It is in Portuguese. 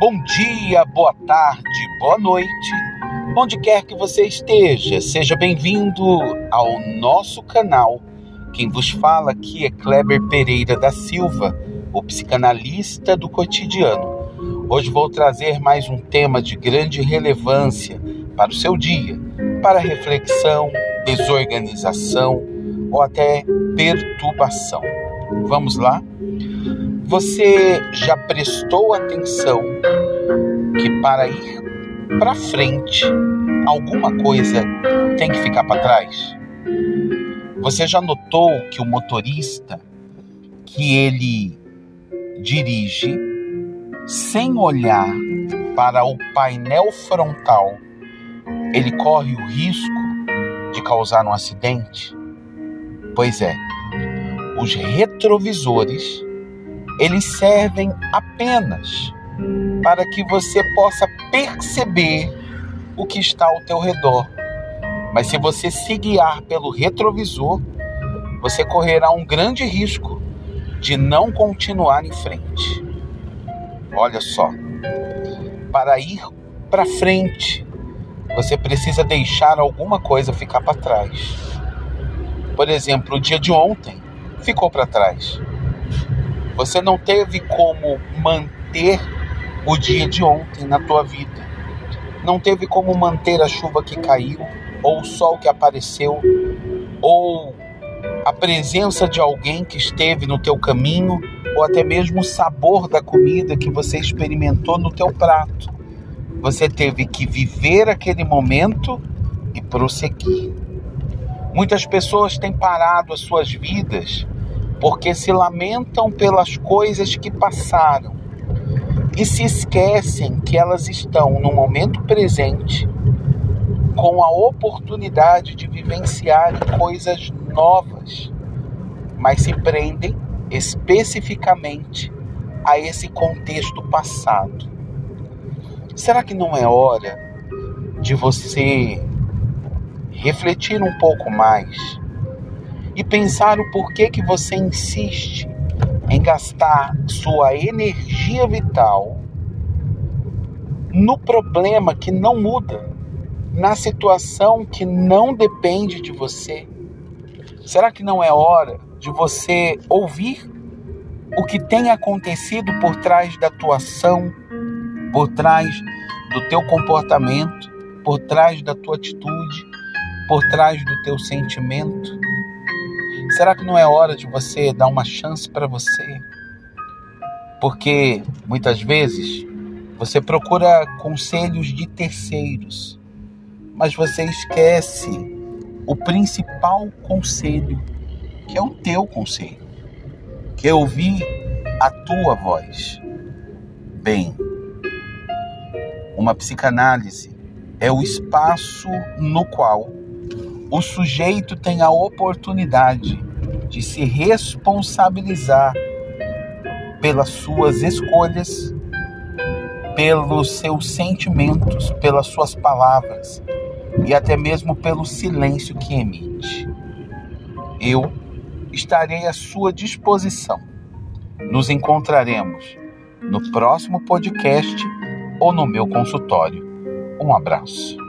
Bom dia, boa tarde, boa noite, onde quer que você esteja, seja bem-vindo ao nosso canal. Quem vos fala aqui é Kleber Pereira da Silva, o psicanalista do cotidiano. Hoje vou trazer mais um tema de grande relevância para o seu dia, para reflexão, desorganização ou até perturbação. Vamos lá? Você já prestou atenção que para ir para frente, alguma coisa tem que ficar para trás? Você já notou que o motorista que ele dirige sem olhar para o painel frontal, ele corre o risco de causar um acidente? Pois é, os retrovisores eles servem apenas para que você possa perceber o que está ao teu redor. Mas se você se guiar pelo retrovisor, você correrá um grande risco de não continuar em frente. Olha só, para ir para frente, você precisa deixar alguma coisa ficar para trás. Por exemplo, o dia de ontem ficou para trás. Você não teve como manter o dia de ontem na tua vida. Não teve como manter a chuva que caiu, ou o sol que apareceu, ou a presença de alguém que esteve no teu caminho, ou até mesmo o sabor da comida que você experimentou no teu prato. Você teve que viver aquele momento e prosseguir. Muitas pessoas têm parado as suas vidas porque se lamentam pelas coisas que passaram e se esquecem que elas estão no momento presente com a oportunidade de vivenciar coisas novas, mas se prendem especificamente a esse contexto passado. Será que não é hora de você refletir um pouco mais e pensar o porquê que você insiste em gastar sua energia vital no problema que não muda, na situação que não depende de você? Será que não é hora de você ouvir o que tem acontecido por trás da tua ação, por trás do teu comportamento, por trás da tua atitude, por trás do teu sentimento? Será que não é hora de você dar uma chance para você? Porque muitas vezes você procura conselhos de terceiros, mas você esquece o principal conselho, que é o teu conselho, que é ouvir a tua voz. Bem, uma psicanálise é o espaço no qual o sujeito tem a oportunidade de se responsabilizar pelas suas escolhas, pelos seus sentimentos, pelas suas palavras e até mesmo pelo silêncio que emite. Eu estarei à sua disposição. Nos encontraremos no próximo podcast ou no meu consultório. Um abraço.